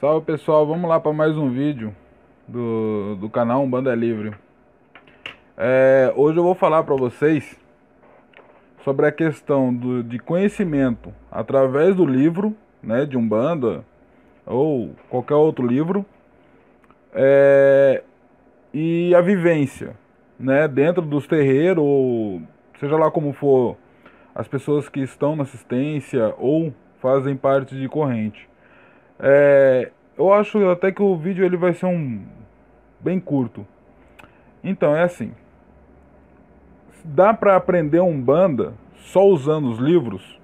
Salve pessoal, vamos lá para mais um vídeo do, do canal Umbanda Livre. É, hoje eu vou falar para vocês sobre a questão do, de conhecimento através do livro, né, de Umbanda ou qualquer outro livro, é, e a vivência, né, dentro dos terreiros, ou seja lá como for, as pessoas que estão na assistência ou fazem parte de corrente. É, eu acho até que o vídeo ele vai ser um bem curto. Então é assim. Dá para aprender um banda só usando os livros?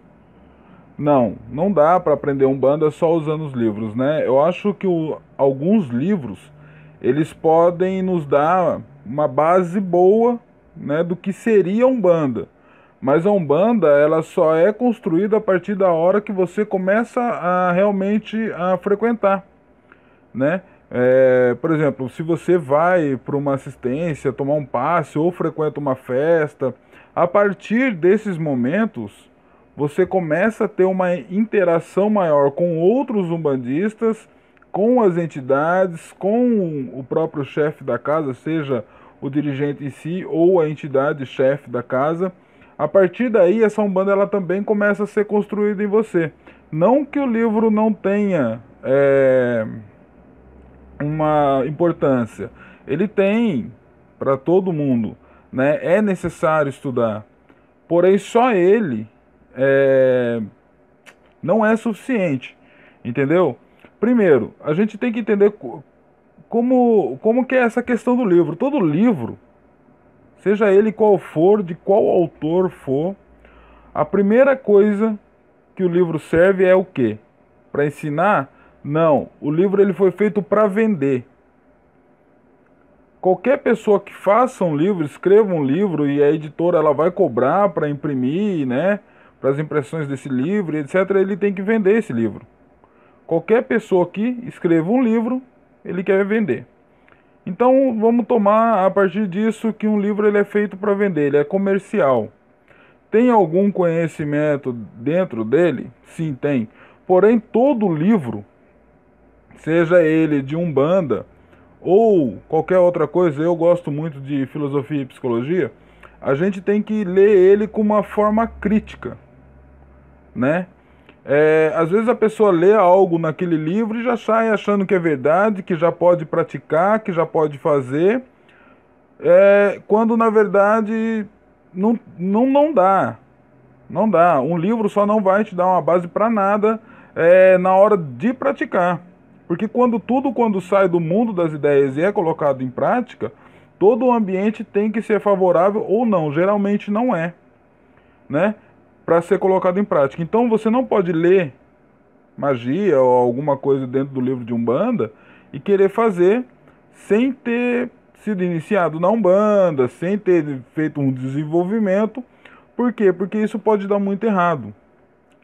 Não, não dá para aprender um banda só usando os livros, né? Eu acho que o, alguns livros eles podem nos dar uma base boa, né, do que seria um banda. Mas a Umbanda, ela só é construída a partir da hora que você começa a realmente a frequentar, né? É, por exemplo, se você vai para uma assistência, tomar um passe ou frequenta uma festa, a partir desses momentos, você começa a ter uma interação maior com outros umbandistas, com as entidades, com o próprio chefe da casa, seja o dirigente em si ou a entidade chefe da casa a partir daí, essa Umbanda ela também começa a ser construída em você. Não que o livro não tenha é, uma importância. Ele tem para todo mundo. Né? É necessário estudar. Porém, só ele é, não é suficiente. Entendeu? Primeiro, a gente tem que entender como, como que é essa questão do livro. Todo livro seja ele qual for, de qual autor for, a primeira coisa que o livro serve é o quê? Para ensinar? Não, o livro ele foi feito para vender. Qualquer pessoa que faça um livro, escreva um livro e a editora ela vai cobrar para imprimir, né, para as impressões desse livro, etc, ele tem que vender esse livro. Qualquer pessoa que escreva um livro, ele quer vender. Então vamos tomar a partir disso que um livro ele é feito para vender, ele é comercial. Tem algum conhecimento dentro dele? Sim, tem. Porém, todo livro, seja ele de umbanda ou qualquer outra coisa, eu gosto muito de filosofia e psicologia, a gente tem que ler ele com uma forma crítica, né? É, às vezes a pessoa lê algo naquele livro e já sai achando que é verdade, que já pode praticar, que já pode fazer, é, quando na verdade não, não, não dá. Não dá. Um livro só não vai te dar uma base para nada é, na hora de praticar. Porque quando tudo quando sai do mundo das ideias e é colocado em prática, todo o ambiente tem que ser favorável ou não. Geralmente não é. Né? Para ser colocado em prática. Então você não pode ler magia ou alguma coisa dentro do livro de Umbanda e querer fazer sem ter sido iniciado na Umbanda, sem ter feito um desenvolvimento. Por quê? Porque isso pode dar muito errado.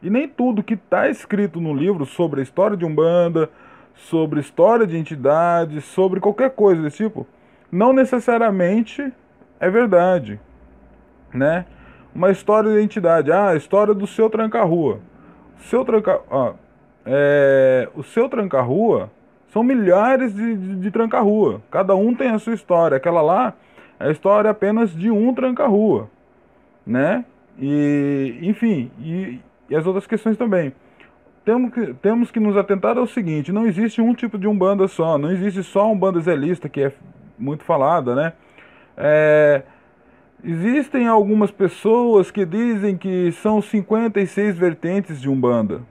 E nem tudo que está escrito no livro sobre a história de Umbanda, sobre história de entidades, sobre qualquer coisa desse tipo, não necessariamente é verdade, né? Uma história de identidade. Ah, a história do seu tranca-rua. Seu tranca, ah, é, o seu tranca-rua são milhares de, de, de tranca-rua. Cada um tem a sua história. Aquela lá é a história apenas de um tranca-rua, né? E, enfim, e, e as outras questões também. Temos que, temos que nos atentar ao seguinte: não existe um tipo de umbanda só, não existe só um banda zelista, que é muito falada, né? É, Existem algumas pessoas que dizem que são 56 vertentes de Umbanda.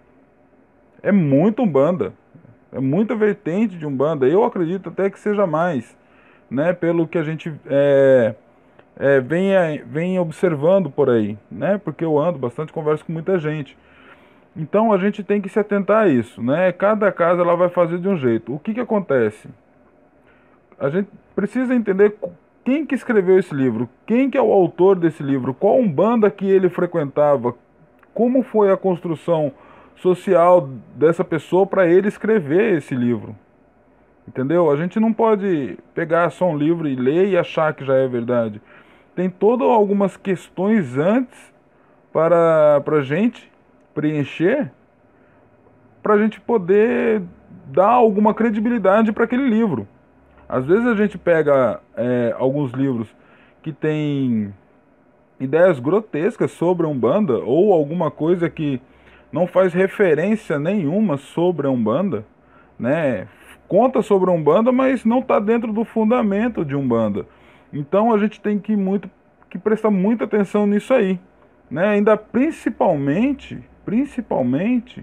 É muito Umbanda. É muita vertente de Umbanda. Eu acredito até que seja mais, né? Pelo que a gente é, é, vem, vem observando por aí, né? Porque eu ando bastante, converso com muita gente. Então a gente tem que se atentar a isso, né? Cada casa ela vai fazer de um jeito. O que que acontece? A gente precisa entender quem que escreveu esse livro? Quem que é o autor desse livro? Qual umbanda que ele frequentava? Como foi a construção social dessa pessoa para ele escrever esse livro? Entendeu? A gente não pode pegar só um livro e ler e achar que já é verdade. Tem todas algumas questões antes para a gente preencher para a gente poder dar alguma credibilidade para aquele livro. Às vezes a gente pega é, alguns livros que têm ideias grotescas sobre a Umbanda ou alguma coisa que não faz referência nenhuma sobre a Umbanda, né? Conta sobre a Umbanda, mas não está dentro do fundamento de Umbanda. Então a gente tem que muito que prestar muita atenção nisso aí, né? Ainda principalmente, principalmente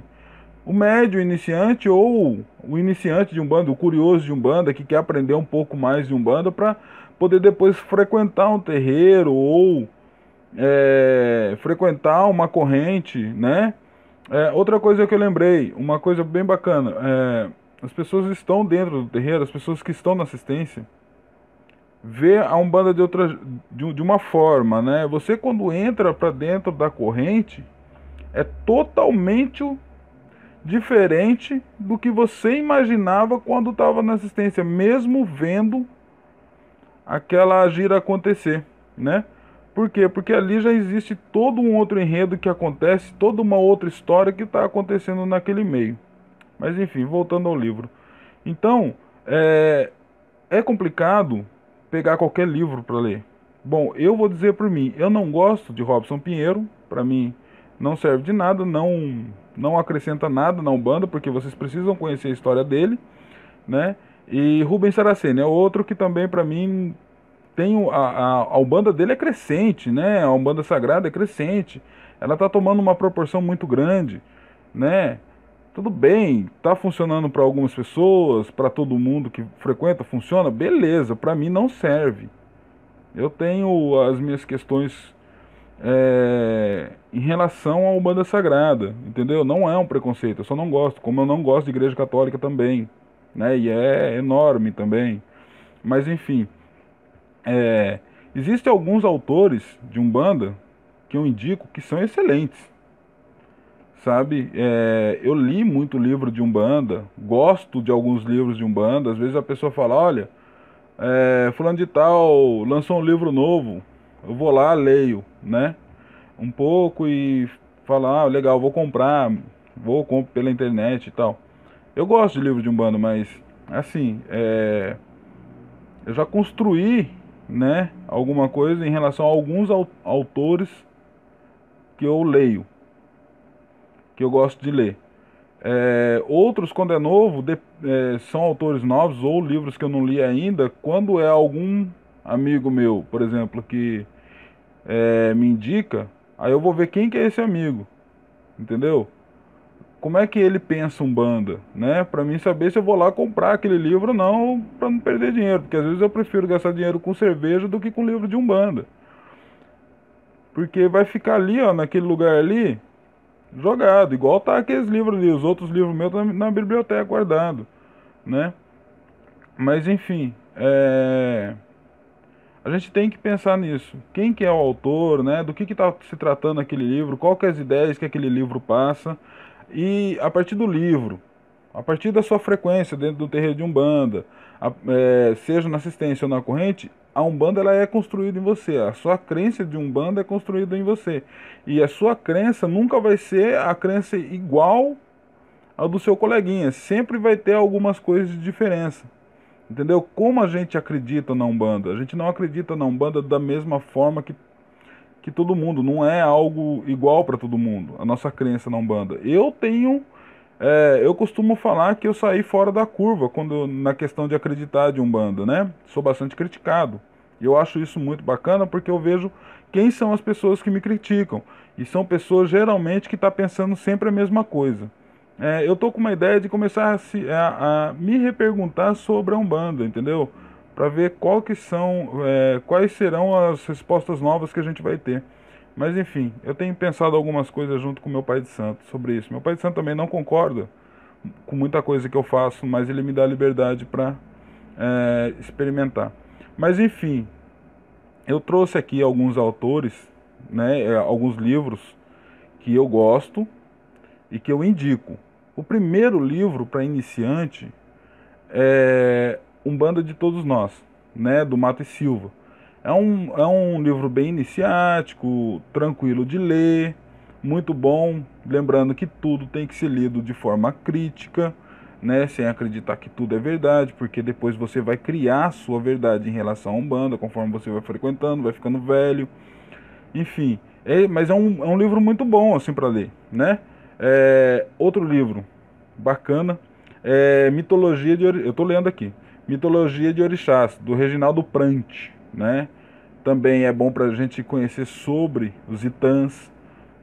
o médio iniciante ou o iniciante de Umbanda, o curioso de Umbanda que quer aprender um pouco mais de Umbanda para poder depois frequentar um terreiro ou é, frequentar uma corrente, né? É, outra coisa que eu lembrei, uma coisa bem bacana, é, as pessoas estão dentro do terreiro, as pessoas que estão na assistência, vê a Umbanda de, outra, de, de uma forma, né? Você quando entra para dentro da corrente, é totalmente diferente do que você imaginava quando estava na assistência, mesmo vendo aquela gira acontecer, né? Por quê? Porque ali já existe todo um outro enredo que acontece, toda uma outra história que está acontecendo naquele meio. Mas enfim, voltando ao livro. Então, é, é complicado pegar qualquer livro para ler. Bom, eu vou dizer por mim, eu não gosto de Robson Pinheiro, para mim não serve de nada, não não acrescenta nada na Umbanda, porque vocês precisam conhecer a história dele, né? E Rubens Saraceni é outro que também para mim tem a, a, a Umbanda dele é crescente, né? A Umbanda Sagrada é crescente. Ela está tomando uma proporção muito grande, né? Tudo bem, está funcionando para algumas pessoas, para todo mundo que frequenta, funciona, beleza. Para mim não serve. Eu tenho as minhas questões é, em relação à Umbanda Sagrada, entendeu? Não é um preconceito, eu só não gosto, como eu não gosto de Igreja Católica também, né? E é enorme também. Mas enfim, é, existem alguns autores de Umbanda que eu indico que são excelentes, sabe? É, eu li muito livro de Umbanda, gosto de alguns livros de Umbanda, às vezes a pessoa fala, olha, é, fulano de tal lançou um livro novo, eu vou lá, leio, né? Um pouco e falar, ah, legal, vou comprar, vou comprar pela internet e tal. Eu gosto de livro de Umbanda, mas assim, é, eu já construí, né, alguma coisa em relação a alguns autores que eu leio, que eu gosto de ler. É, outros, quando é novo, de, é, são autores novos ou livros que eu não li ainda. Quando é algum amigo meu, por exemplo, que é, me indica, aí eu vou ver quem que é esse amigo, entendeu? Como é que ele pensa um banda, né? Para mim saber se eu vou lá comprar aquele livro ou não, para não perder dinheiro, porque às vezes eu prefiro gastar dinheiro com cerveja do que com livro de um banda. Porque vai ficar ali, ó, naquele lugar ali, jogado, igual tá aqueles livros ali, os outros livros meus na, na biblioteca guardado, né? Mas enfim, é a gente tem que pensar nisso. Quem que é o autor, né? Do que está se tratando aquele livro, qual que é as ideias que aquele livro passa. E a partir do livro, a partir da sua frequência dentro do terreiro de Umbanda, a, é, seja na assistência ou na corrente, a Umbanda ela é construída em você. A sua crença de Umbanda é construída em você. E a sua crença nunca vai ser a crença igual ao do seu coleguinha. Sempre vai ter algumas coisas de diferença. Entendeu? Como a gente acredita na Umbanda? A gente não acredita na Umbanda da mesma forma que, que todo mundo. Não é algo igual para todo mundo. A nossa crença na Umbanda. Eu tenho. É, eu costumo falar que eu saí fora da curva quando na questão de acreditar de Umbanda, né? Sou bastante criticado. E eu acho isso muito bacana porque eu vejo quem são as pessoas que me criticam. E são pessoas geralmente que estão tá pensando sempre a mesma coisa é, eu tô com uma ideia de começar a, se, a, a me reperguntar sobre a Umbanda, entendeu? Para ver qual que são, é, quais serão as respostas novas que a gente vai ter. Mas enfim, eu tenho pensado algumas coisas junto com meu pai de santo sobre isso. Meu pai de santo também não concorda com muita coisa que eu faço, mas ele me dá liberdade para é, experimentar. Mas enfim, eu trouxe aqui alguns autores, né, é, alguns livros que eu gosto e que eu indico. O primeiro livro para iniciante é Um Banda de Todos Nós, né, do Mato e Silva. É um, é um livro bem iniciático, tranquilo de ler, muito bom. Lembrando que tudo tem que ser lido de forma crítica, né, sem acreditar que tudo é verdade, porque depois você vai criar sua verdade em relação a Umbanda, conforme você vai frequentando, vai ficando velho, enfim. É, mas é um, é um livro muito bom, assim, para ler, né? É, outro livro bacana é Mitologia de... Eu tô lendo aqui. Mitologia de Orixás, do Reginaldo Prante, né? Também é bom para a gente conhecer sobre os itãs,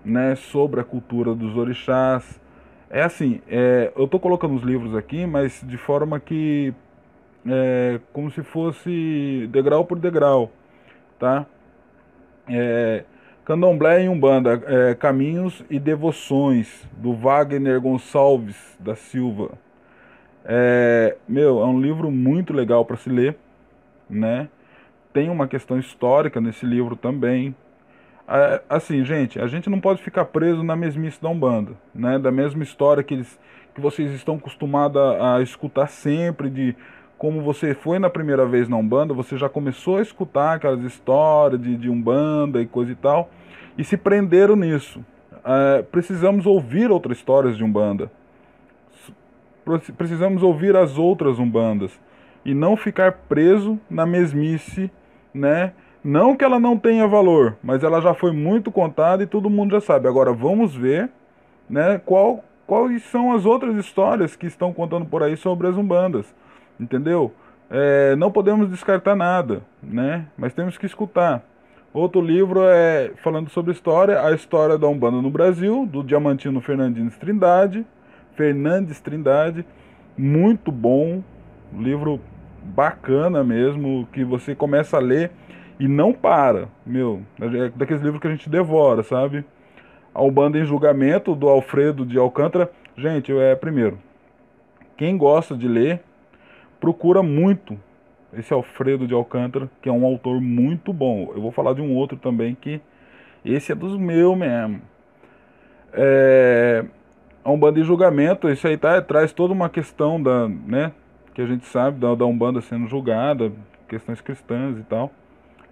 né? Sobre a cultura dos orixás, é assim, é, eu estou colocando os livros aqui, mas de forma que é como se fosse degrau por degrau, tá? É, Candomblé e Umbanda, é, Caminhos e Devoções, do Wagner Gonçalves da Silva. É, meu, é um livro muito legal para se ler, né? Tem uma questão histórica nesse livro também, é, assim, gente, a gente não pode ficar preso na mesmice da Umbanda, né? Da mesma história que, eles, que vocês estão acostumados a, a escutar sempre, de como você foi na primeira vez na Umbanda, você já começou a escutar aquelas histórias de, de Umbanda e coisa e tal, e se prenderam nisso. É, precisamos ouvir outras histórias de Umbanda. Precisamos ouvir as outras Umbandas. E não ficar preso na mesmice, né? Não que ela não tenha valor, mas ela já foi muito contada e todo mundo já sabe. Agora vamos ver, né, qual, quais são as outras histórias que estão contando por aí sobre as umbandas, entendeu? É, não podemos descartar nada, né? Mas temos que escutar. Outro livro é falando sobre história, a história da Umbanda no Brasil, do Diamantino Fernandes Trindade, Fernandes Trindade, muito bom, livro bacana mesmo, que você começa a ler e não para, meu, é daqueles livros que a gente devora, sabe? A Umbanda em Julgamento, do Alfredo de Alcântara. Gente, é primeiro, quem gosta de ler, procura muito esse Alfredo de Alcântara, que é um autor muito bom. Eu vou falar de um outro também que esse é dos meus mesmo. É, a Umbanda em Julgamento, isso aí tá, traz toda uma questão da, né, que a gente sabe da, da Umbanda sendo julgada, questões cristãs e tal.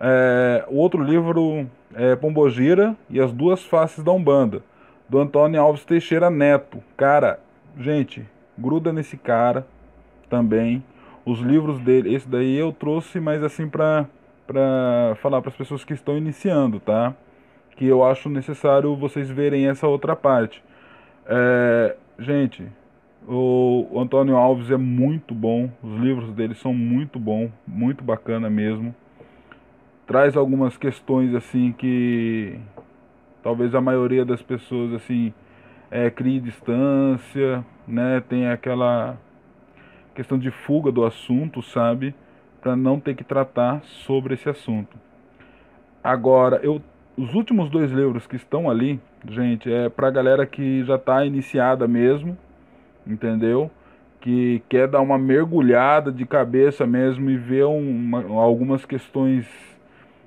É, o outro livro é Pombogira e as Duas Faces da Umbanda, do Antônio Alves Teixeira Neto. Cara, gente, gruda nesse cara também. Os livros dele, esse daí eu trouxe, mas assim pra, pra falar para as pessoas que estão iniciando, tá? Que eu acho necessário vocês verem essa outra parte. É, gente, o, o Antônio Alves é muito bom, os livros dele são muito bom, muito bacana mesmo traz algumas questões assim que talvez a maioria das pessoas assim é, crie distância, né? Tem aquela questão de fuga do assunto, sabe? Para não ter que tratar sobre esse assunto. Agora, eu os últimos dois livros que estão ali, gente, é para galera que já está iniciada mesmo, entendeu? Que quer dar uma mergulhada de cabeça mesmo e ver uma, algumas questões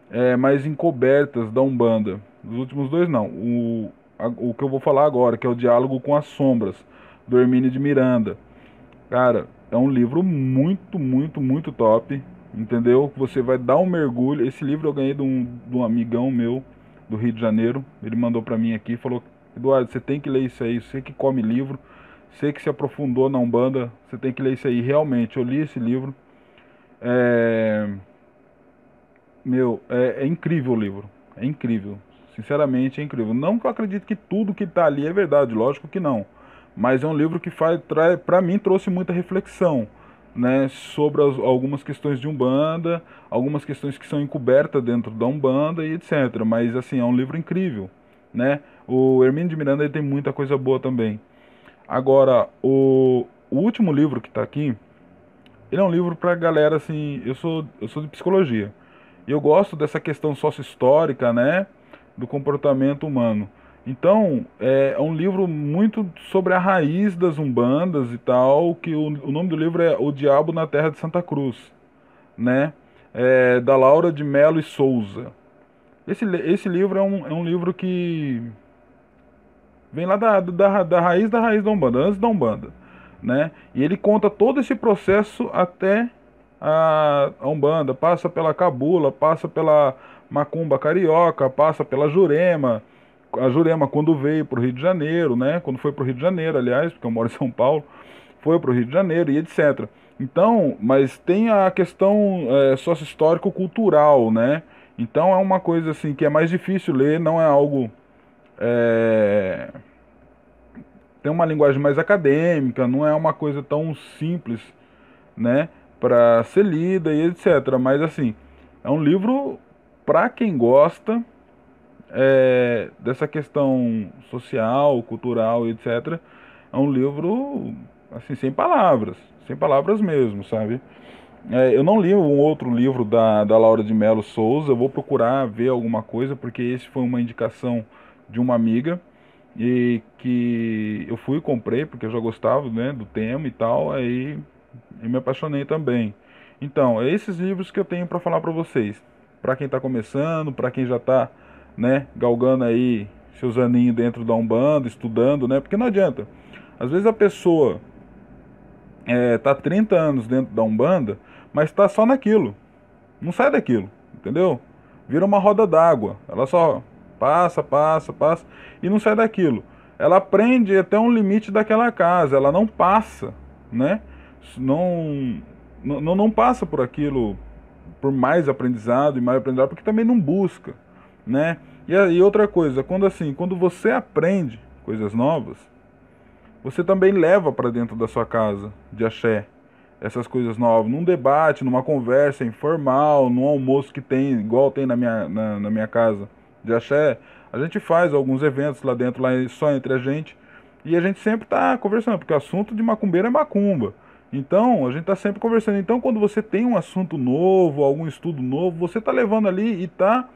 é, mais encobertas da Umbanda. Os últimos dois não. O, a, o que eu vou falar agora, que é o Diálogo com as Sombras, do Hermínio de Miranda. Cara, é um livro muito, muito, muito top. Entendeu? Você vai dar um mergulho. Esse livro eu ganhei de um, de um amigão meu do Rio de Janeiro. Ele mandou para mim aqui e falou: Eduardo, você tem que ler isso aí. Você que come livro, você que se aprofundou na Umbanda, você tem que ler isso aí. Realmente, eu li esse livro. É meu, é, é, incrível o livro. É incrível. Sinceramente, é incrível. Não que eu acredite que tudo que está ali é verdade, lógico que não. Mas é um livro que faz, para mim trouxe muita reflexão, né, sobre as, algumas questões de umbanda, algumas questões que são encobertas dentro da umbanda e etc. Mas assim é um livro incrível, né? O Hermínio de Miranda ele tem muita coisa boa também. Agora o, o último livro que está aqui, ele é um livro para galera assim. Eu sou eu sou de psicologia. E eu gosto dessa questão sócio-histórica, né, do comportamento humano. Então, é, é, um livro muito sobre a raiz das umbandas e tal, que o, o nome do livro é O Diabo na Terra de Santa Cruz, né, é, da Laura de Melo e Souza. Esse, esse livro é um, é um livro que vem lá da, da, da raiz da raiz da Umbanda, antes da Umbanda, né, e ele conta todo esse processo até a, a Umbanda, passa pela Cabula, passa pela Macumba Carioca, passa pela Jurema. A Jurema, quando veio para o Rio de Janeiro, né? Quando foi para o Rio de Janeiro, aliás, porque eu moro em São Paulo, foi para o Rio de Janeiro e etc. Então, mas tem a questão é, sócio-histórico-cultural, né? Então é uma coisa assim que é mais difícil ler, não é algo. É, tem uma linguagem mais acadêmica, não é uma coisa tão simples, né? Para ser lida e etc. Mas assim, é um livro para quem gosta é, dessa questão social, cultural etc. É um livro assim sem palavras, sem palavras mesmo, sabe? É, eu não li um outro livro da, da Laura de Mello Souza, eu vou procurar ver alguma coisa, porque esse foi uma indicação de uma amiga e que eu fui e comprei, porque eu já gostava né, do tema e tal, aí eu me apaixonei também. Então, é esses livros que eu tenho para falar para vocês. Para quem está começando, para quem já está né, galgando aí seus aninhos dentro da Umbanda, estudando, né? Porque não adianta. Às vezes a pessoa é, tá 30 anos dentro da Umbanda, mas está só naquilo. Não sai daquilo, entendeu? Vira uma roda d'água. Ela só passa, passa, passa e não sai daquilo. Ela aprende até um limite daquela casa, ela não passa, né? Não, não, não passa por aquilo, por mais aprendizado e mais aprendizado, porque também não busca, né? E, e outra coisa, quando assim, quando você aprende coisas novas, você também leva para dentro da sua casa de axé essas coisas novas, num debate, numa conversa informal, num almoço que tem, igual tem na minha, na, na minha casa de axé, a gente faz alguns eventos lá dentro, lá só entre a gente, e a gente sempre está conversando, porque o assunto de macumbeira é macumba. Então, a gente está sempre conversando. Então, quando você tem um assunto novo, algum estudo novo, você está levando ali e está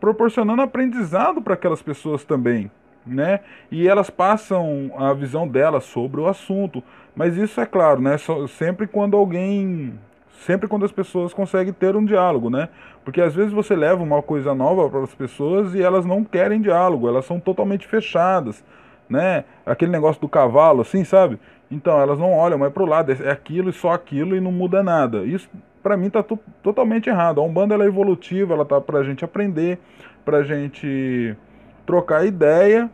proporcionando aprendizado para aquelas pessoas também né? E elas passam a visão delas sobre o assunto. Mas isso é claro, né? sempre quando alguém. Sempre quando as pessoas conseguem ter um diálogo, né? Porque às vezes você leva uma coisa nova para as pessoas e elas não querem diálogo, elas são totalmente fechadas, né? Aquele negócio do cavalo, assim, sabe? Então elas não olham mais para o lado, é aquilo e só aquilo e não muda nada. Isso para mim tá totalmente errado. A Umbanda é evolutiva, ela tá para a gente aprender, para a gente trocar ideia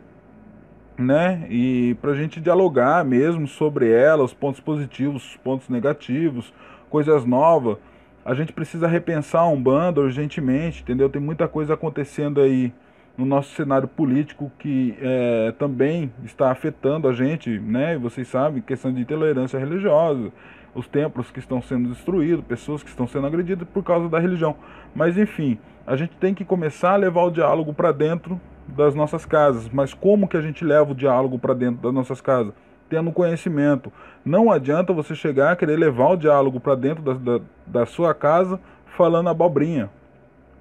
né? E para a gente dialogar mesmo sobre ela, os pontos positivos, os pontos negativos, coisas novas. A gente precisa repensar a Umbanda urgentemente, entendeu? Tem muita coisa acontecendo aí no nosso cenário político que é, também está afetando a gente, né? Vocês sabem, questão de intolerância religiosa, os templos que estão sendo destruídos, pessoas que estão sendo agredidas por causa da religião. Mas enfim, a gente tem que começar a levar o diálogo para dentro das nossas casas. Mas como que a gente leva o diálogo para dentro das nossas casas? Tendo conhecimento. Não adianta você chegar a querer levar o diálogo para dentro da, da, da, sua casa falando abobrinha,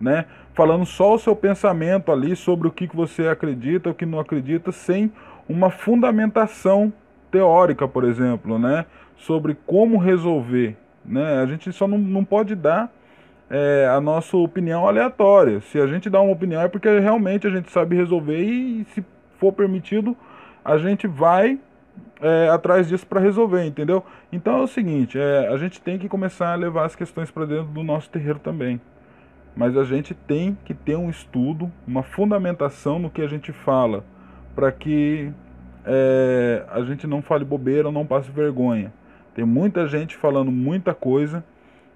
né? Falando só o seu pensamento ali sobre o que, que você acredita, o que não acredita, sem uma fundamentação teórica, por exemplo, né? Sobre como resolver, né? A gente só não, não pode dar é, a nossa opinião aleatória. Se a gente dá uma opinião é porque realmente a gente sabe resolver e, se for permitido, a gente vai é, atrás disso para resolver, entendeu? Então é o seguinte, é, a gente tem que começar a levar as questões para dentro do nosso terreiro também. Mas a gente tem que ter um estudo, uma fundamentação no que a gente fala, para que é, a gente não fale bobeira ou não passe vergonha. Tem muita gente falando muita coisa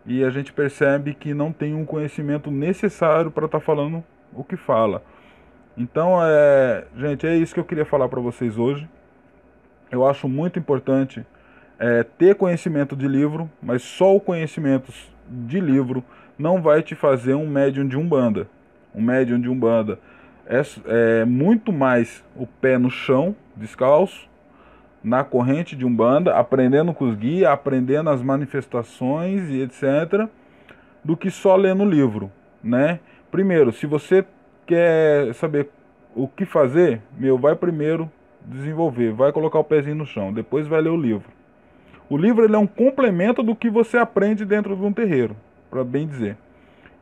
e a gente percebe que não tem um conhecimento necessário para estar tá falando o que fala. Então, é, gente, é isso que eu queria falar para vocês hoje. Eu acho muito importante é, ter conhecimento de livro, mas só o conhecimento de livro não vai te fazer um médium de umbanda. Um médium de umbanda é, é muito mais o pé no chão, descalço, na corrente de Umbanda, aprendendo com os guias, aprendendo as manifestações e etc., do que só lendo o livro, né? Primeiro, se você quer saber o que fazer, meu, vai primeiro desenvolver, vai colocar o pezinho no chão, depois vai ler o livro. O livro ele é um complemento do que você aprende dentro de um terreiro, para bem dizer.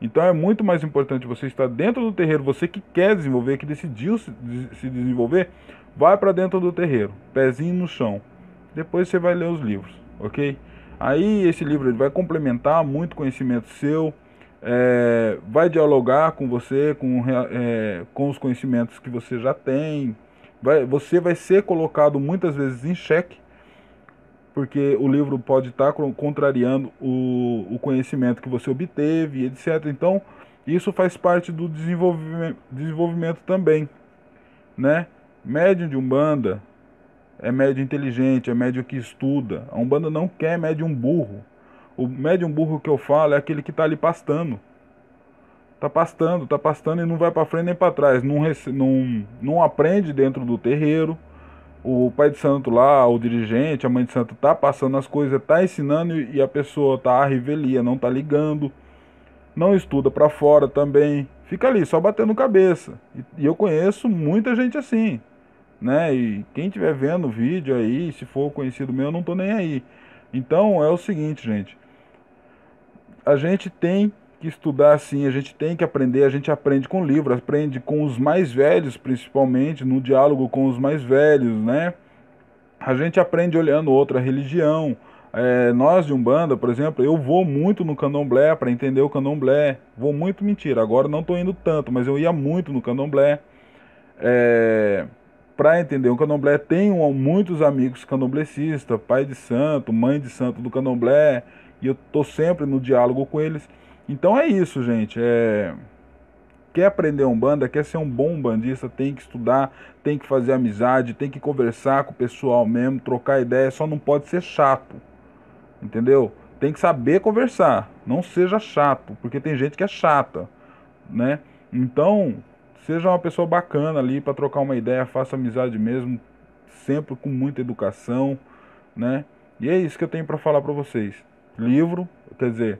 Então é muito mais importante você estar dentro do terreiro, você que quer desenvolver, que decidiu se desenvolver, vai para dentro do terreiro, pezinho no chão. Depois você vai ler os livros, ok? Aí esse livro ele vai complementar muito conhecimento seu, é, vai dialogar com você, com, é, com os conhecimentos que você já tem. Vai, você vai ser colocado muitas vezes em xeque porque o livro pode estar contrariando o, o conhecimento que você obteve, etc. Então, isso faz parte do desenvolvimento, desenvolvimento também, né? Médium de Umbanda é médium inteligente, é médium que estuda. A Umbanda não quer médium burro. O médium burro que eu falo é aquele que está ali pastando. Tá pastando, tá pastando e não vai para frente nem para trás. Não, não, não aprende dentro do terreiro o pai de santo lá, o dirigente, a mãe de santo tá passando as coisas, tá ensinando e a pessoa tá à revelia, não tá ligando, não estuda para fora também, fica ali só batendo cabeça. E, e, eu conheço muita gente assim, né? E quem estiver vendo o vídeo aí, se for conhecido meu, eu não tô nem aí. Então é o seguinte, gente. A gente tem que estudar assim, a gente tem que aprender, a gente aprende com livro, aprende com os mais velhos, principalmente, no diálogo com os mais velhos, né? A gente aprende olhando outra religião. É, nós de Umbanda, por exemplo, eu vou muito no candomblé para entender o candomblé. Vou muito, mentira, agora não estou indo tanto, mas eu ia muito no candomblé. É, para entender o candomblé, tenho muitos amigos candomblecistas, pai de santo, mãe de santo do candomblé, e eu estou sempre no diálogo com eles. Então é isso, gente. É... Quer aprender um banda, quer ser um bom bandista, tem que estudar, tem que fazer amizade, tem que conversar com o pessoal mesmo, trocar ideia, só não pode ser chato. Entendeu? Tem que saber conversar, não seja chato, porque tem gente que é chata, né? Então, seja uma pessoa bacana ali para trocar uma ideia, faça amizade mesmo, sempre com muita educação, né? E é isso que eu tenho para falar para vocês. Livro, quer dizer,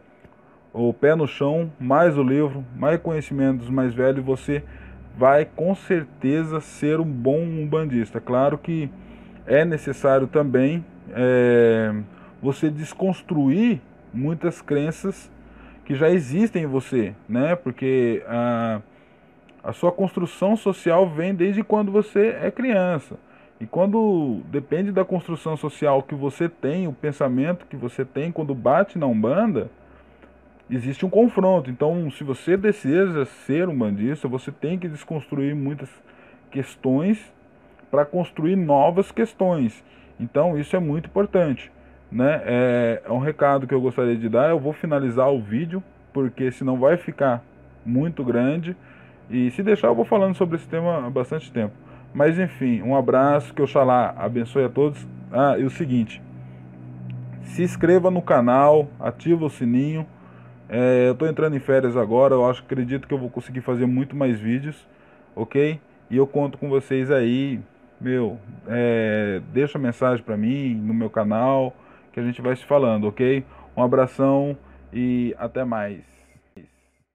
o pé no chão, mais o livro, mais conhecimento dos mais velhos, você vai com certeza ser um bom umbandista. Claro que é necessário também é, você desconstruir muitas crenças que já existem em você, né? Porque a, a sua construção social vem desde quando você é criança. E quando depende da construção social que você tem, o pensamento que você tem quando bate na Umbanda, existe um confronto. Então, se você deseja ser um bandista, você tem que desconstruir muitas questões para construir novas questões. Então, isso é muito importante. Né? É, é um recado que eu gostaria de dar. Eu vou finalizar o vídeo, porque senão vai ficar muito grande. E se deixar, eu vou falando sobre esse tema há bastante tempo. Mas enfim, um abraço, que Oxalá abençoe a todos. Ah, e o seguinte: se inscreva no canal, ativa o sininho é, eu estou entrando em férias agora, eu acho, acredito que eu vou conseguir fazer muito mais vídeos, ok? E eu conto com vocês aí, meu, é, deixa mensagem para mim no meu canal, que a gente vai se falando, ok? Um abração e até mais.